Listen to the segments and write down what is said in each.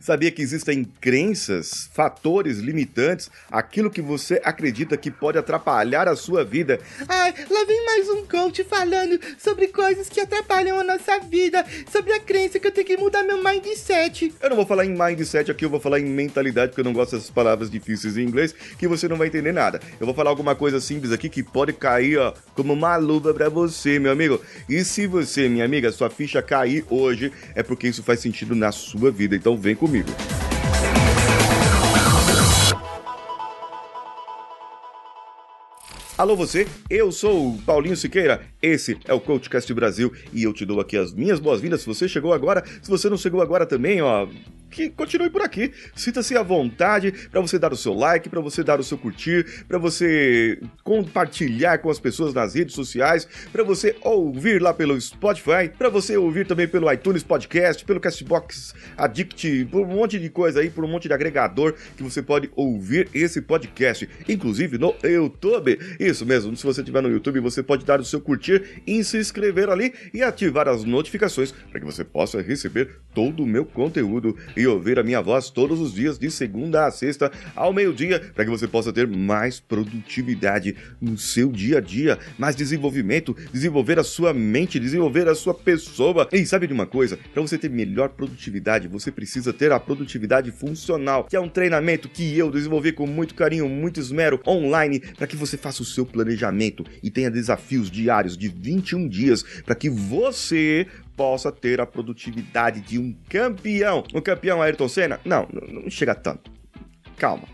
Sabia que existem crenças, fatores limitantes, aquilo que você acredita que pode atrapalhar a sua vida? Ai, lá vem mais um coach falando sobre coisas que atrapalham a nossa vida, sobre a crença que eu tenho que mudar meu mindset. Eu não vou falar em mindset aqui, eu vou falar em mentalidade, porque eu não gosto dessas palavras difíceis em inglês, que você não vai entender nada. Eu vou falar alguma coisa simples aqui que pode cair, ó, como uma luva pra você, meu amigo. E se você, minha amiga, sua ficha cair hoje, é porque isso faz sentido na sua vida. Então vem comigo comigo. Alô você, eu sou o Paulinho Siqueira, esse é o CoachCast Brasil e eu te dou aqui as minhas boas-vindas. Se você chegou agora, se você não chegou agora também, ó, que continue por aqui. Sinta-se à vontade para você dar o seu like, para você dar o seu curtir, para você compartilhar com as pessoas nas redes sociais, para você ouvir lá pelo Spotify, para você ouvir também pelo iTunes Podcast, pelo Castbox Addict, por um monte de coisa aí, por um monte de agregador que você pode ouvir esse podcast, inclusive no YouTube. Isso mesmo, se você estiver no YouTube, você pode dar o seu curtir e se inscrever ali e ativar as notificações para que você possa receber todo o meu conteúdo e ouvir a minha voz todos os dias, de segunda a sexta, ao meio-dia, para que você possa ter mais produtividade no seu dia a dia, mais desenvolvimento, desenvolver a sua mente, desenvolver a sua pessoa. E sabe de uma coisa? Para você ter melhor produtividade, você precisa ter a produtividade funcional, que é um treinamento que eu desenvolvi com muito carinho, muito esmero online, para que você faça o seu planejamento e tenha desafios diários de 21 dias para que você possa ter a produtividade de um campeão. Um campeão Ayrton Senna? Não, não chega tanto. Calma.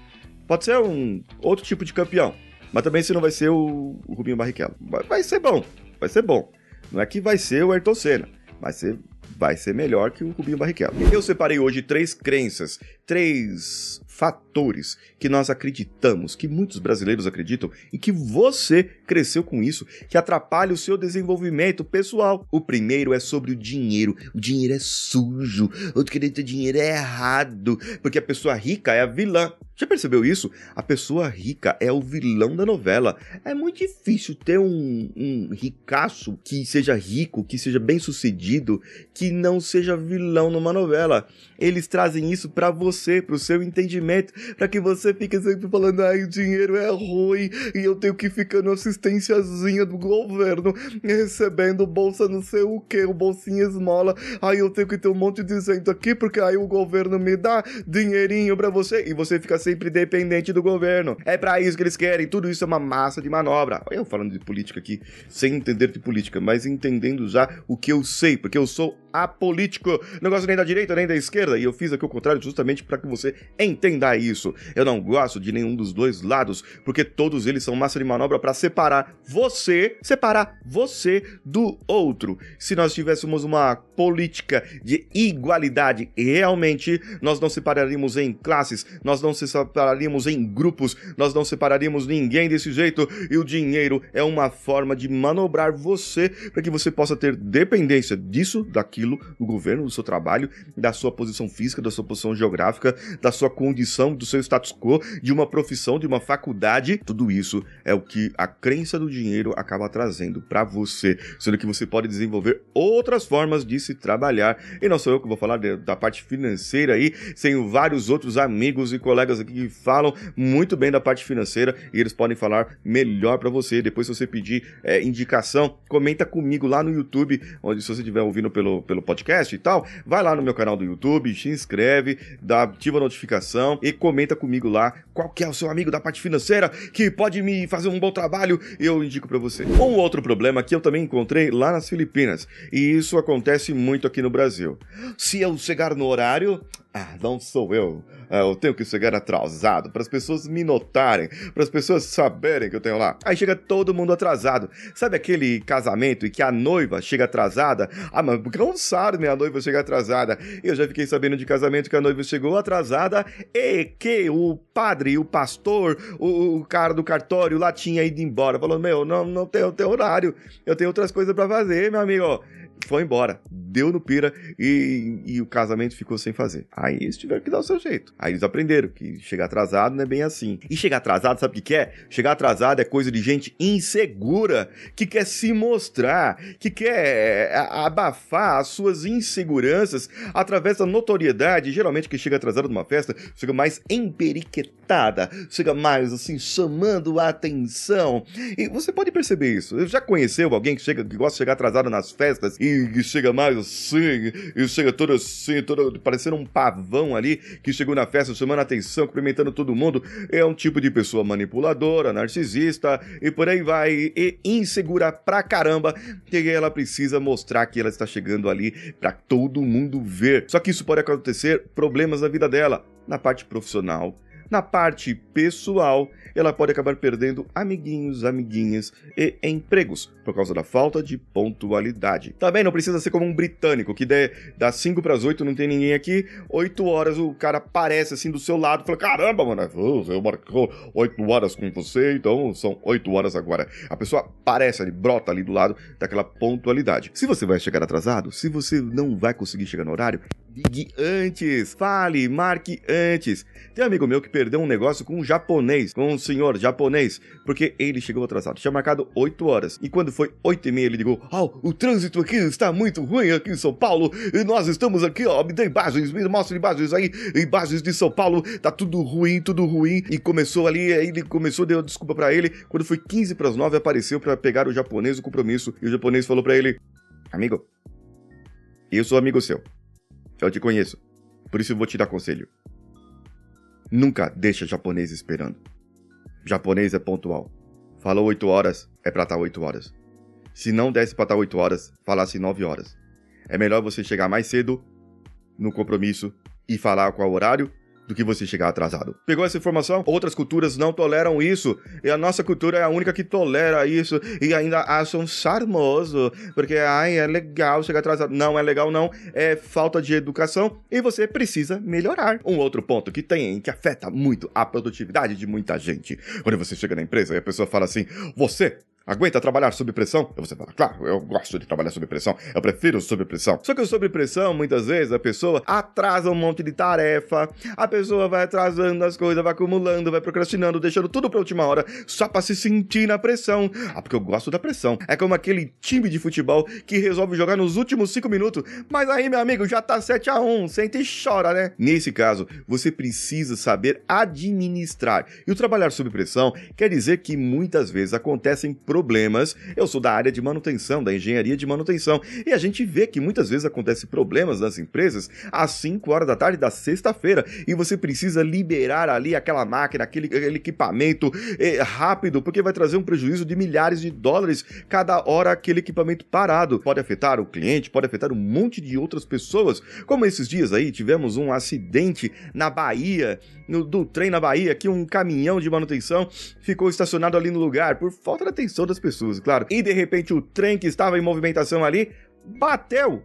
Pode ser um outro tipo de campeão, mas também se não vai ser o, o Rubinho Barrichello. Vai, ser bom, vai ser bom. Não é que vai ser o Ayrton Senna, ser vai ser melhor que o Rubinho Barrichello. Eu separei hoje três crenças, três fatores que nós acreditamos, que muitos brasileiros acreditam e que você cresceu com isso, que atrapalha o seu desenvolvimento pessoal. O primeiro é sobre o dinheiro. O dinheiro é sujo. O ter dinheiro é errado, porque a pessoa rica é a vilã. Já percebeu isso? A pessoa rica é o vilão da novela. É muito difícil ter um, um ricaço que seja rico, que seja bem sucedido, que não seja vilão numa novela. Eles trazem isso para você, para o seu entendimento, para que você fique sempre falando: ai, o dinheiro é ruim e eu tenho que ficar no assistênciazinha do governo, recebendo bolsa não sei o que, o bolsinha esmola. Aí eu tenho que ter um monte de isento aqui, porque aí o governo me dá dinheirinho para você e você fica sempre dependente do governo. É para isso que eles querem, tudo isso é uma massa de manobra. Eu falando de política aqui, sem entender de política, mas entendendo já o que eu sei, porque eu sou apolítico. Não gosto nem da direita nem da esquerda. E eu fiz aqui o contrário justamente para que você entenda isso. Eu não gosto de nenhum dos dois lados, porque todos eles são massa de manobra para separar você, separar você do outro. Se nós tivéssemos uma política de igualdade, realmente nós não separaríamos em classes, nós não separaríamos em grupos, nós não separaríamos ninguém desse jeito. E o dinheiro é uma forma de manobrar você para que você possa ter dependência disso, daquilo aquilo do governo, do seu trabalho, da sua posição física, da sua posição geográfica, da sua condição, do seu status quo, de uma profissão, de uma faculdade. Tudo isso é o que a crença do dinheiro acaba trazendo para você, sendo que você pode desenvolver outras formas de se trabalhar. E não sou eu que vou falar de, da parte financeira aí, tenho vários outros amigos e colegas aqui que falam muito bem da parte financeira e eles podem falar melhor para você. Depois, se você pedir é, indicação, comenta comigo lá no YouTube, onde se você estiver ouvindo pelo, pelo pelo podcast e tal, vai lá no meu canal do YouTube, se inscreve, dá, ativa a notificação e comenta comigo lá qual que é o seu amigo da parte financeira que pode me fazer um bom trabalho eu indico para você. Um outro problema que eu também encontrei lá nas Filipinas, e isso acontece muito aqui no Brasil. Se eu chegar no horário, ah, não sou eu. Ah, eu tenho que chegar atrasado para as pessoas me notarem, para as pessoas saberem que eu tenho lá. Aí chega todo mundo atrasado. Sabe aquele casamento e que a noiva chega atrasada? Ah, mas cansado minha noiva chegar atrasada. Eu já fiquei sabendo de casamento que a noiva chegou atrasada e que o padre, o pastor, o, o cara do cartório lá tinha ido embora. Falou: Meu, não, não tenho, tenho horário, eu tenho outras coisas para fazer, meu amigo foi embora, deu no pira e, e o casamento ficou sem fazer. Aí eles tiveram que dar o seu jeito. Aí eles aprenderam que chegar atrasado não é bem assim. E chegar atrasado, sabe o que é? Chegar atrasado é coisa de gente insegura, que quer se mostrar, que quer é, abafar as suas inseguranças através da notoriedade. Geralmente, quem chega atrasado numa festa chega mais emperiquetada, chega mais assim, chamando a atenção. E você pode perceber isso. Já conheceu alguém que, chega, que gosta de chegar atrasado nas festas e chega mais assim, e chega todo assim, todo parecendo um pavão ali que chegou na festa chamando a atenção, cumprimentando todo mundo? É um tipo de pessoa manipuladora, narcisista e por aí vai. E insegura pra caramba, que ela precisa mostrar que ela está chegando ali para todo mundo ver. Só que isso pode acontecer problemas na vida dela, na parte profissional, na parte pessoal, ela pode acabar perdendo amiguinhos, amiguinhas e empregos por causa da falta de pontualidade. Também não precisa ser como um britânico que dê das 5 para as 8 não tem ninguém aqui, 8 horas o cara aparece assim do seu lado, fala: "Caramba, mano, eu marcou 8 horas com você, então são 8 horas agora". A pessoa aparece ali, brota ali do lado daquela pontualidade. Se você vai chegar atrasado, se você não vai conseguir chegar no horário, ligue antes, fale, marque antes. Tem um amigo meu que perdeu um negócio com um japonês, com um senhor japonês, porque ele chegou atrasado. Tinha marcado 8 horas. E quando foi 8 e meia, ele ligou: Oh, o trânsito aqui está muito ruim aqui em São Paulo. E nós estamos aqui, ó. Me dê imagens, me mostra imagens aí. Imagens de São Paulo. Tá tudo ruim, tudo ruim. E começou ali, aí ele começou, deu desculpa para ele. Quando foi 15 para as 9, apareceu para pegar o japonês o compromisso. E o japonês falou para ele: Amigo, eu sou amigo seu. Eu te conheço. Por isso vou te dar conselho. Nunca deixa japonês esperando. Japonês é pontual. Falou 8 horas, é pra estar 8 horas. Se não desse pra estar 8 horas, falasse 9 horas. É melhor você chegar mais cedo no compromisso e falar qual horário do que você chegar atrasado. Pegou essa informação? Outras culturas não toleram isso, e a nossa cultura é a única que tolera isso e ainda acham charmoso, porque ai, é legal chegar atrasado. Não é legal não, é falta de educação e você precisa melhorar. Um outro ponto que tem que afeta muito a produtividade de muita gente. Quando você chega na empresa e a pessoa fala assim: "Você Aguenta trabalhar sob pressão? E você fala, claro, eu gosto de trabalhar sob pressão, eu prefiro sob pressão. Só que sob pressão, muitas vezes, a pessoa atrasa um monte de tarefa, a pessoa vai atrasando as coisas, vai acumulando, vai procrastinando, deixando tudo pra última hora, só pra se sentir na pressão. Ah, porque eu gosto da pressão. É como aquele time de futebol que resolve jogar nos últimos 5 minutos, mas aí, meu amigo, já tá 7 a 1 sente e chora, né? Nesse caso, você precisa saber administrar. E o trabalhar sob pressão quer dizer que muitas vezes acontecem problemas. Eu sou da área de manutenção, da engenharia de manutenção, e a gente vê que muitas vezes acontecem problemas nas empresas às 5 horas da tarde da sexta-feira, e você precisa liberar ali aquela máquina, aquele, aquele equipamento eh, rápido, porque vai trazer um prejuízo de milhares de dólares cada hora aquele equipamento parado. Pode afetar o cliente, pode afetar um monte de outras pessoas. Como esses dias aí tivemos um acidente na Bahia, no, do trem na Bahia, que um caminhão de manutenção ficou estacionado ali no lugar por falta de atenção das pessoas, claro. E de repente o trem que estava em movimentação ali bateu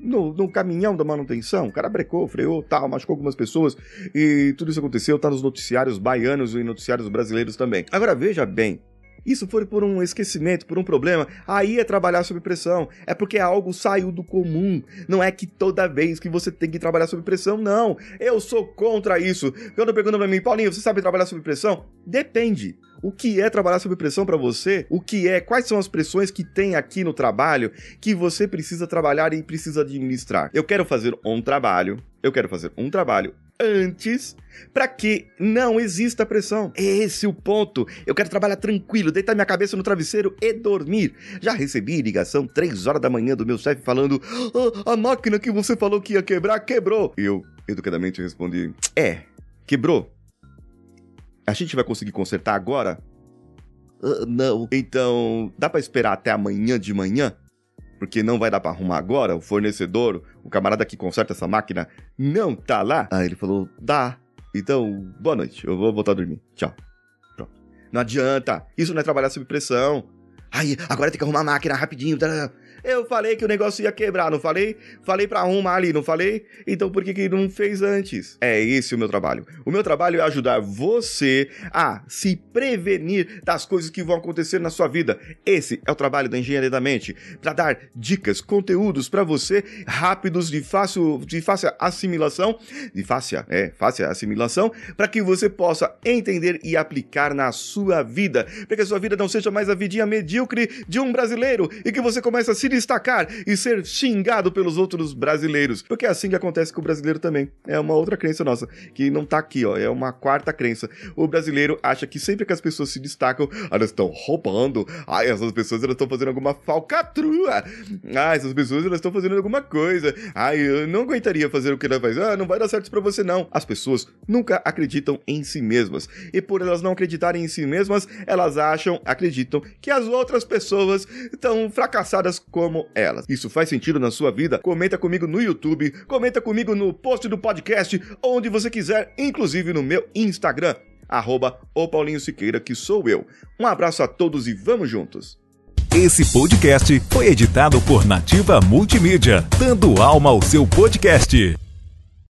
no, no, caminhão da manutenção. O cara brecou, freou, tal, machucou algumas pessoas e tudo isso aconteceu, tá nos noticiários baianos e noticiários brasileiros também. Agora veja bem, isso foi por um esquecimento, por um problema, aí é trabalhar sob pressão. É porque algo saiu do comum. Não é que toda vez que você tem que trabalhar sob pressão, não. Eu sou contra isso. Quando perguntam pra mim, Paulinho, você sabe trabalhar sob pressão? Depende. O que é trabalhar sob pressão para você? O que é? Quais são as pressões que tem aqui no trabalho que você precisa trabalhar e precisa administrar? Eu quero fazer um trabalho, eu quero fazer um trabalho antes para que não exista pressão. É esse o ponto. Eu quero trabalhar tranquilo, deitar minha cabeça no travesseiro e dormir. Já recebi ligação 3 horas da manhã do meu chefe falando: ah, a máquina que você falou que ia quebrar quebrou. E eu educadamente respondi: é, quebrou. A gente vai conseguir consertar agora? Uh, não. Então, dá para esperar até amanhã de manhã? Porque não vai dar para arrumar agora? O fornecedor, o camarada que conserta essa máquina, não tá lá? Aí ele falou: dá. Então, boa noite, eu vou voltar a dormir. Tchau. Pronto. Não adianta. Isso não é trabalhar sob pressão. Aí, agora tem que arrumar a máquina rapidinho. Eu falei que o negócio ia quebrar, não falei? Falei pra arrumar ali, não falei? Então por que que não fez antes? É esse o meu trabalho. O meu trabalho é ajudar você a se prevenir das coisas que vão acontecer na sua vida. Esse é o trabalho da Engenharia da Mente, para dar dicas, conteúdos para você rápidos, de fácil, de fácil assimilação, de fácil, é, fácil assimilação, para que você possa entender e aplicar na sua vida, para que a sua vida não seja mais a vidinha medíocre de um brasileiro e que você comece a se destacar e ser xingado pelos outros brasileiros, porque é assim que acontece com o brasileiro também. É uma outra crença nossa, que não tá aqui, ó, é uma quarta crença. O brasileiro acha que sempre que as pessoas se destacam, elas estão roubando, ai, essas pessoas elas estão fazendo alguma falcatrua, ah, essas pessoas elas estão fazendo alguma coisa, ai, eu não aguentaria fazer o que ela faz, ah, não vai dar certo para você não. As pessoas nunca acreditam em si mesmas, e por elas não acreditarem em si mesmas, elas acham, acreditam que as outras pessoas estão fracassadas como elas. Isso faz sentido na sua vida? Comenta comigo no YouTube, comenta comigo no post do podcast, onde você quiser, inclusive no meu Instagram, arroba o Paulinho Siqueira, que sou eu. Um abraço a todos e vamos juntos! Esse podcast foi editado por Nativa Multimídia, dando alma ao seu podcast.